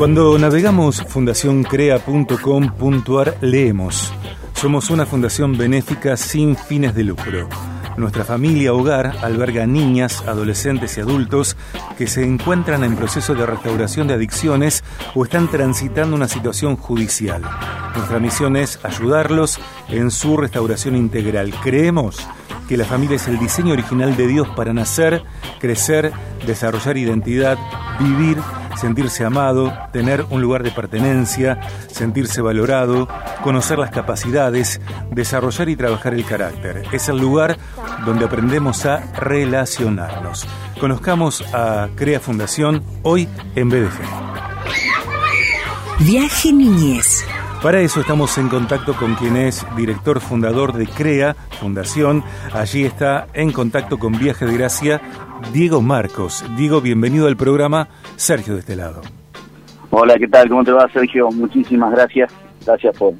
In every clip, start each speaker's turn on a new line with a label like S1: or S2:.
S1: Cuando navegamos fundacioncrea.com.ar leemos, somos una fundación benéfica sin fines de lucro. Nuestra familia hogar alberga niñas, adolescentes y adultos que se encuentran en proceso de restauración de adicciones o están transitando una situación judicial. Nuestra misión es ayudarlos en su restauración integral. Creemos que la familia es el diseño original de Dios para nacer, crecer, desarrollar identidad, vivir sentirse amado, tener un lugar de pertenencia, sentirse valorado, conocer las capacidades, desarrollar y trabajar el carácter. Es el lugar donde aprendemos a relacionarnos. Conozcamos a Crea Fundación hoy en BDG.
S2: Viaje Niñez.
S1: Para eso estamos en contacto con quien es director fundador de CREA Fundación. Allí está en contacto con Viaje de Gracia Diego Marcos. Diego, bienvenido al programa. Sergio de este lado.
S3: Hola, ¿qué tal? ¿Cómo te va, Sergio? Muchísimas gracias. Gracias por,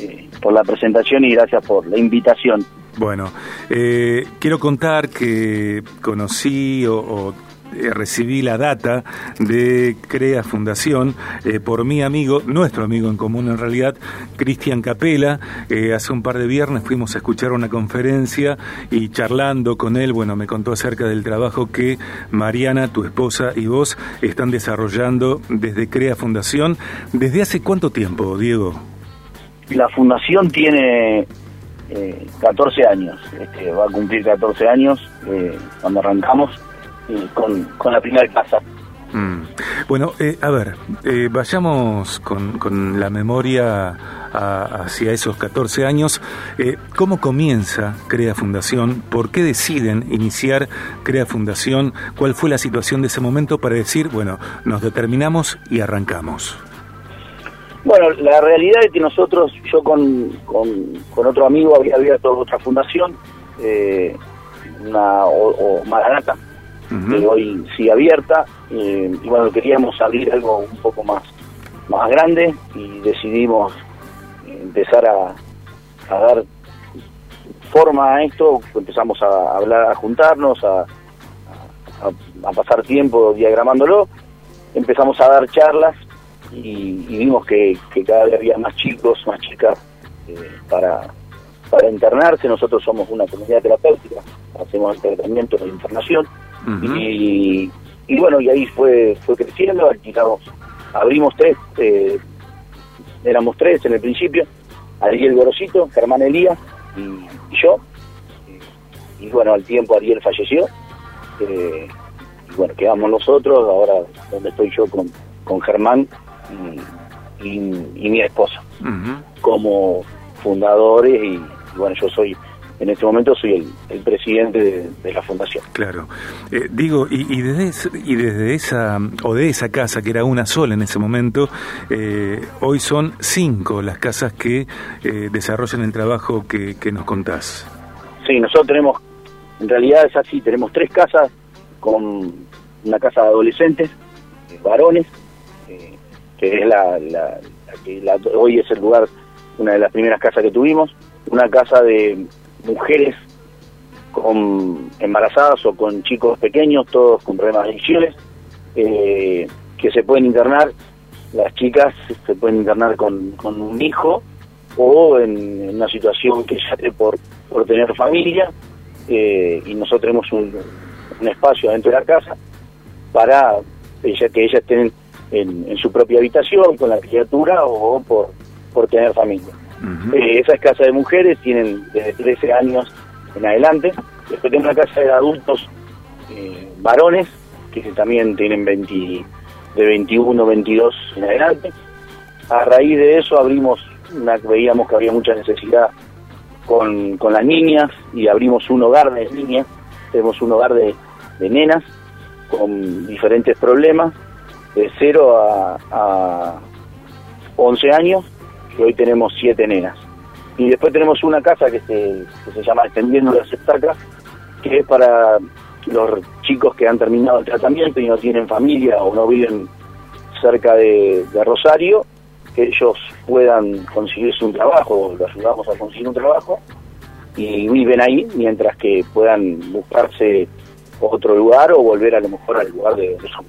S3: eh, por la presentación y gracias por la invitación.
S1: Bueno, eh, quiero contar que conocí o eh, recibí la data de Crea Fundación eh, por mi amigo, nuestro amigo en común en realidad, Cristian Capela. Eh, hace un par de viernes fuimos a escuchar una conferencia y charlando con él, bueno, me contó acerca del trabajo que Mariana, tu esposa y vos están desarrollando desde Crea Fundación. ¿Desde hace cuánto tiempo, Diego?
S3: La fundación tiene 14 años, este, va a cumplir 14 años cuando arrancamos con, con la primera casa.
S1: Mm. Bueno, eh, a ver, eh, vayamos con, con, la memoria hacia esos 14 años. Eh, ¿Cómo comienza Crea Fundación? ¿Por qué deciden iniciar Crea Fundación? ¿Cuál fue la situación de ese momento para decir, bueno, nos determinamos y arrancamos?
S3: Bueno, la realidad es que nosotros, yo con, con, con otro amigo había abierto otra fundación, una o, o Maranata, hoy sigue abierta. y bueno, queríamos abrir algo un poco más, más grande y decidimos empezar a, dar forma a esto. Empezamos a hablar, a juntarnos, a, pasar tiempo diagramándolo. Empezamos a dar charlas y, vimos que, cada vez había más chicos, más chicas eh, para, para internarse. Nosotros somos una comunidad terapéutica, hacemos el tratamiento de internación y, bueno, y ahí fue fue creciendo, alquilamos, abrimos tres, eh, éramos tres en el principio, Ariel Gorosito, Germán Elías y, yo. Y, bueno, al tiempo Ariel falleció. Eh, y bueno, quedamos nosotros, ahora donde estoy yo con, con Germán y, mi esposa, como fundadores y bueno, yo soy en este momento soy el, presidente de, la fundación.
S1: Claro. Eh, digo, y, desde, y desde esa, o de esa casa, que era una sola en ese momento, eh, hoy son cinco las casas que eh, desarrollan el trabajo que, nos contás.
S3: Sí, nosotros tenemos, en realidad es así, tenemos tres casas con una casa de adolescentes, varones, que es la, la, que hoy es el lugar, una de las primeras casas que tuvimos, una casa de mujeres con embarazadas o con chicos pequeños, todos con problemas de adicciones, eh, que se pueden internar, las chicas se pueden internar con, un hijo o en, una situación que ya esté por, por tener familia, eh, y nosotros tenemos un, espacio dentro de la casa para ella, que ellas estén en, su propia habitación con la criatura o por, por tener familia. Eh, esas casas de mujeres tienen desde 13 años en adelante. Después tenemos una casa de adultos eh, varones, que también tienen 20, de 21, 22 en adelante. A raíz de eso abrimos, una, veíamos que había mucha necesidad con, las niñas y abrimos un hogar de niñas. Tenemos un hogar de, de nenas con diferentes problemas, de 0 a, a 11 años hoy tenemos siete nenas. Y después tenemos una casa que se, se llama Extendiendo las Estacas, que es para los chicos que han terminado el tratamiento y no tienen familia o no viven cerca de, Rosario, que ellos puedan conseguirse un trabajo, los ayudamos a conseguir un trabajo y viven ahí mientras que puedan buscarse otro lugar o volver a lo mejor al lugar de, de su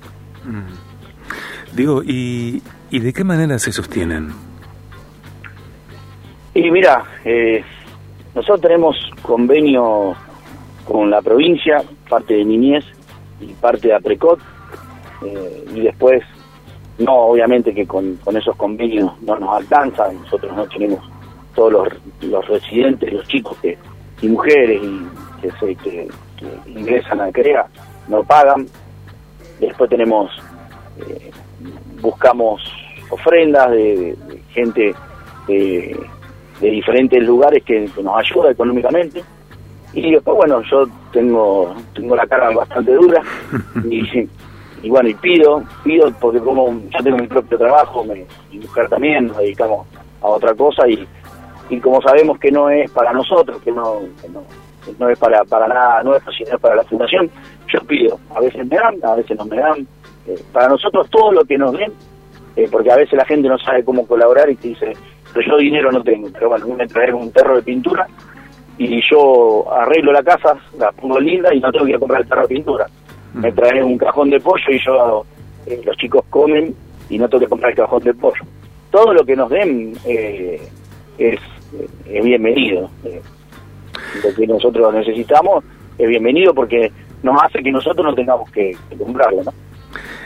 S1: Digo, ¿y, ¿y de qué manera se sostienen?
S3: Y mira, eh, nosotros tenemos convenio con la provincia, parte de niñez y parte de APRECOT, eh, y después, no, obviamente que con, esos convenios no nos alcanza, nosotros no tenemos todos los, los residentes, los chicos que, y mujeres y que, se, que, ingresan a CREA, no pagan. Después tenemos, eh, buscamos ofrendas de, gente de, diferentes lugares que, nos ayuda económicamente. Y después, bueno, yo tengo tengo la cara bastante dura. Y, y bueno, y pido, pido porque como yo tengo mi propio trabajo, mi mujer también, nos dedicamos a otra cosa y, y como sabemos que no es para nosotros, que no, no, no, es para, para nada nuestro, sino para la fundación, yo pido, a veces me dan, a veces no me dan, eh, para nosotros todo lo que nos den, eh, porque a veces la gente no sabe cómo colaborar y te dice, pero yo dinero no tengo, pero bueno, me traer un perro de pintura y yo arreglo la casa, la pongo linda y no tengo que ir a comprar el perro de pintura. Me traen un cajón de pollo y yo, eh, los chicos comen y no tengo que comprar el cajón de pollo. Todo lo que nos den es, es bienvenido. lo que nosotros necesitamos es bienvenido porque nos hace que nosotros no tengamos que, que comprarlo, ¿no?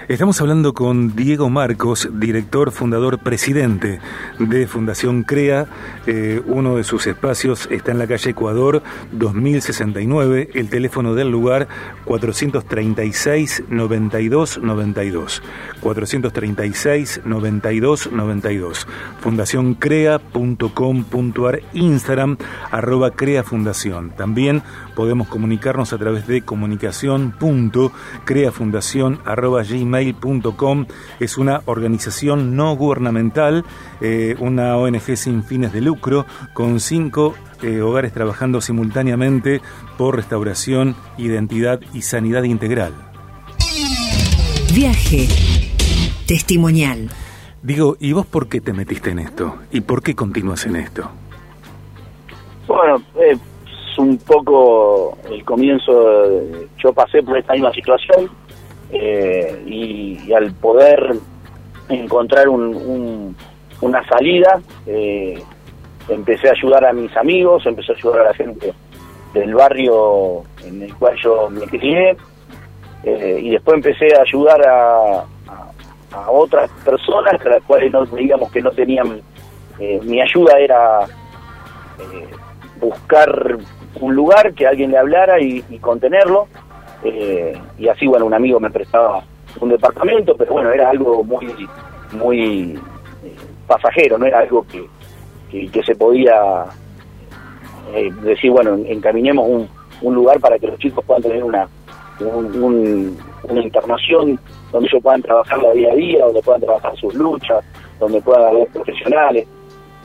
S1: Estamos hablando con Diego Marcos, director, fundador, presidente de Fundación CREA. Eh, uno de sus espacios está en la calle Ecuador 2069, el teléfono del lugar 436 92 92. 436 92 92. Fundacioncrea.com.ar, Instagram, arroba Crea Fundación. También podemos comunicarnos a través de comunicación.creafundación arroba gmail.com. Es una organización no gubernamental, eh, una ONG sin fines de lucro, con cinco eh, hogares trabajando simultáneamente por restauración, identidad y sanidad integral.
S2: Viaje testimonial.
S1: Digo, ¿y vos por qué te metiste en esto? ¿Y por qué continúas en esto?
S3: Bueno, eh, es un poco el comienzo, yo pasé por esta misma situación, eh, y, al poder encontrar una salida, eh, empecé a ayudar a mis amigos, empecé a ayudar a la gente del barrio en el cual yo me crié, eh, y después empecé a ayudar a, otras personas, a las cuales no, digamos que no tenían, mi ayuda era buscar un lugar que alguien le hablara y contenerlo, eh, y así, bueno, un amigo me prestaba un departamento, pero bueno, era algo muy, muy eh, pasajero, no era algo que, que, se podía eh, decir, bueno, encaminemos un, un lugar para que los chicos puedan tener una, una internación donde ellos puedan trabajar la día a día, donde puedan trabajar sus luchas, donde puedan haber profesionales.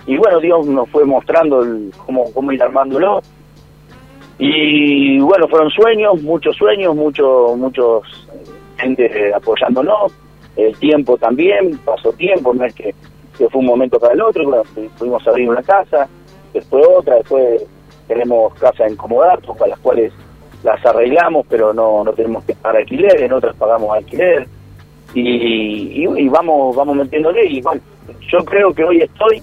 S3: Y bueno, Dios nos fue mostrando cómo, cómo ir armándolo y bueno, fueron sueños, muchos sueños, muchos, muchos eh, gente apoyándonos, el tiempo también, pasó tiempo, no es que, fue un momento para el otro, bueno, pudimos abrir una casa, después otra, después tenemos casas en comodato, para las cuales las arreglamos, pero no, no tenemos que pagar alquiler, en otras pagamos alquiler, y, y, vamos, vamos metiéndole, y bueno, yo creo que hoy estoy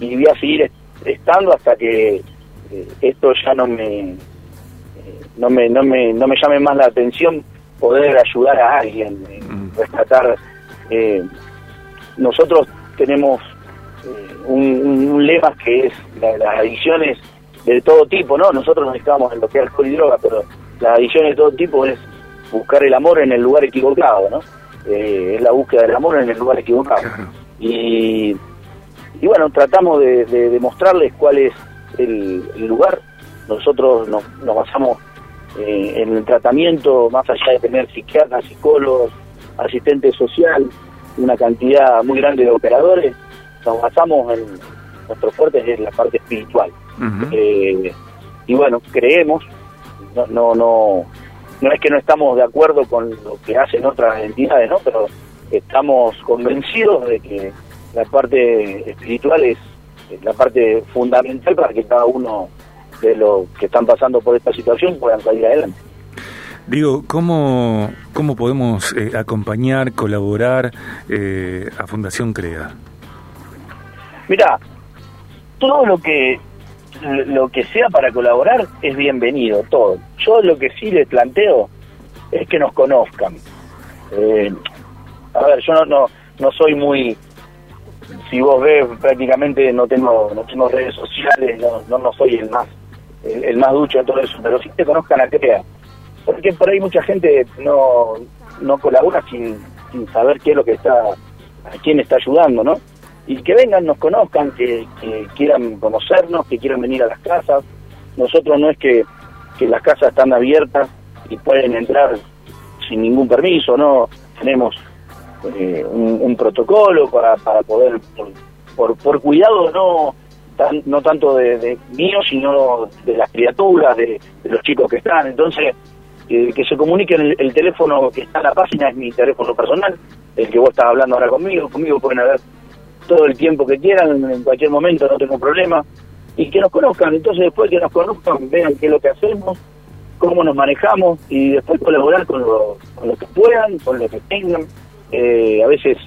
S3: y voy a seguir estando hasta que eh, esto ya no me, eh, no me no me no me llame más la atención poder ayudar a alguien mm. rescatar eh, nosotros tenemos un, lema que es las adicciones de todo tipo no nosotros nos estamos en lo que es alcohol y droga pero las adicciones de todo tipo es buscar el amor en el lugar equivocado no es la búsqueda del amor en el lugar equivocado. Y y bueno tratamos de, de demostrarles cuál es el, lugar. Nosotros nos, basamos eh, en el tratamiento, más allá de tener psiquiatras, psicólogos, asistentes social, una cantidad muy grande de operadores, nos basamos en nuestro fuerte es la parte espiritual. Eh, y bueno, creemos, no, no, no, no es que no estamos de acuerdo con lo que hacen otras entidades, ¿no? Pero estamos convencidos de que la parte espiritual es la parte fundamental para que cada uno de los que están pasando por esta situación puedan salir adelante.
S1: Digo, ¿cómo, cómo podemos eh, acompañar, colaborar eh, a Fundación CREA?
S3: Mira, todo lo que lo que sea para colaborar es bienvenido, todo. Yo lo que sí les planteo es que nos conozcan. Eh, a ver, yo no, no, no soy muy si vos ves prácticamente no tengo no tengo redes sociales no no, soy el más el, más ducho de todo eso pero sí te conozcan a CREA porque por ahí mucha gente no, no colabora sin, sin saber qué es lo que está, a quién está ayudando, ¿no? Y que vengan, nos conozcan, que, quieran conocernos, que quieran venir a las casas. Nosotros no es que, las casas están abiertas y pueden entrar sin ningún permiso, ¿no? Tenemos eh, un, protocolo para, para poder, por, por, cuidado, no no tanto de, mío, sino de las criaturas, de, de, los chicos que están. Entonces, que, se comuniquen, el, teléfono que está en la página es mi teléfono personal, el que vos estás hablando ahora conmigo, conmigo pueden haber todo el tiempo que quieran, en cualquier momento, no tengo problema, y que nos conozcan, entonces después que nos conozcan, vean qué es lo que hacemos, cómo nos manejamos, y después colaborar con lo, que puedan, con lo que tengan, eh, a veces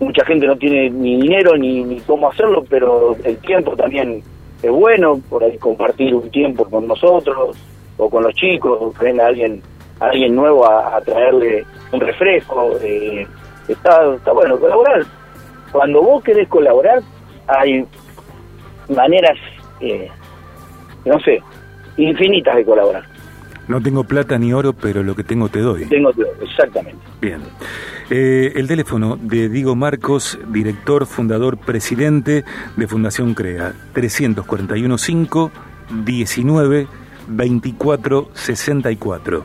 S3: mucha gente no tiene ni dinero ni, ni cómo hacerlo, pero el tiempo también es bueno, por ahí compartir un tiempo con nosotros, o con los chicos, o venga alguien alguien nuevo a, traerle un refresco. Eh, está, está bueno colaborar. Cuando vos querés colaborar, hay maneras, eh, no sé, infinitas de colaborar.
S1: No tengo plata ni oro, pero lo que tengo te doy.
S3: Tengo exactamente.
S1: Bien. Eh, el teléfono de Diego Marcos, director, fundador, presidente de Fundación CREA, 341 5 19 24 64.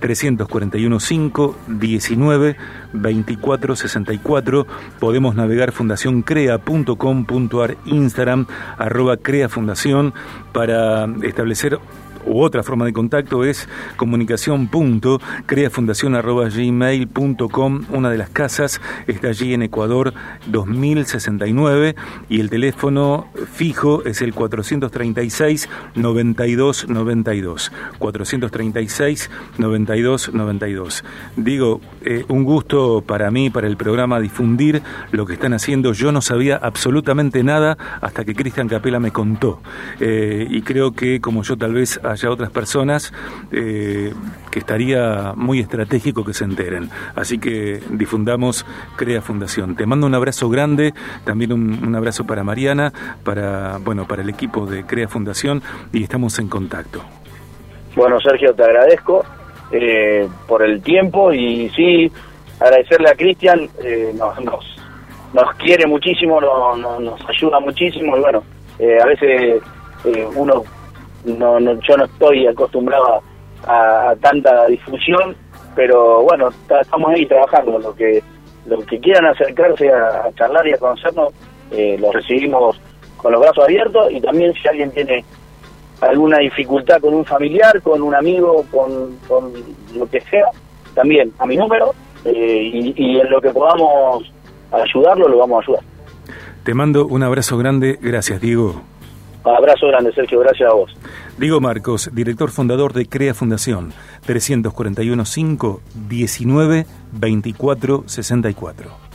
S1: 341 5 19 24 64. Podemos navegar fundacioncrea.com.ar, Instagram, arroba crea fundación, para establecer u otra forma de contacto es comunicación.creafundación.gmail.com Una de las casas está allí en Ecuador 2069 y el teléfono fijo es el 436 92 92. 436 92 92. Digo, eh, un gusto para mí, para el programa, difundir lo que están haciendo. Yo no sabía absolutamente nada hasta que Cristian Capela me contó. Eh, y creo que, como yo tal vez haya otras personas eh, que estaría muy estratégico que se enteren. Así que difundamos Crea Fundación. Te mando un abrazo grande, también un, abrazo para Mariana, para bueno, para el equipo de Crea Fundación y estamos en contacto.
S3: Bueno, Sergio, te agradezco eh, por el tiempo y sí, agradecerle a Cristian, eh, nos, nos, quiere muchísimo, nos ayuda muchísimo y bueno, a veces uno no, yo no estoy acostumbrado a, tanta difusión, pero bueno, estamos ahí trabajando. Lo que, lo que quieran acercarse a, charlar y a conocernos, eh, los recibimos con los brazos abiertos y también si alguien tiene alguna dificultad con un familiar, con un amigo, con, con lo que sea, también a mi número eh, y, y en lo que podamos ayudarlo, lo vamos a ayudar.
S1: Te mando un abrazo grande, gracias Diego.
S3: Abrazo grande, Sergio, gracias a vos.
S1: Diego Marcos, director fundador de Crea Fundación, 341 5 19 24 64.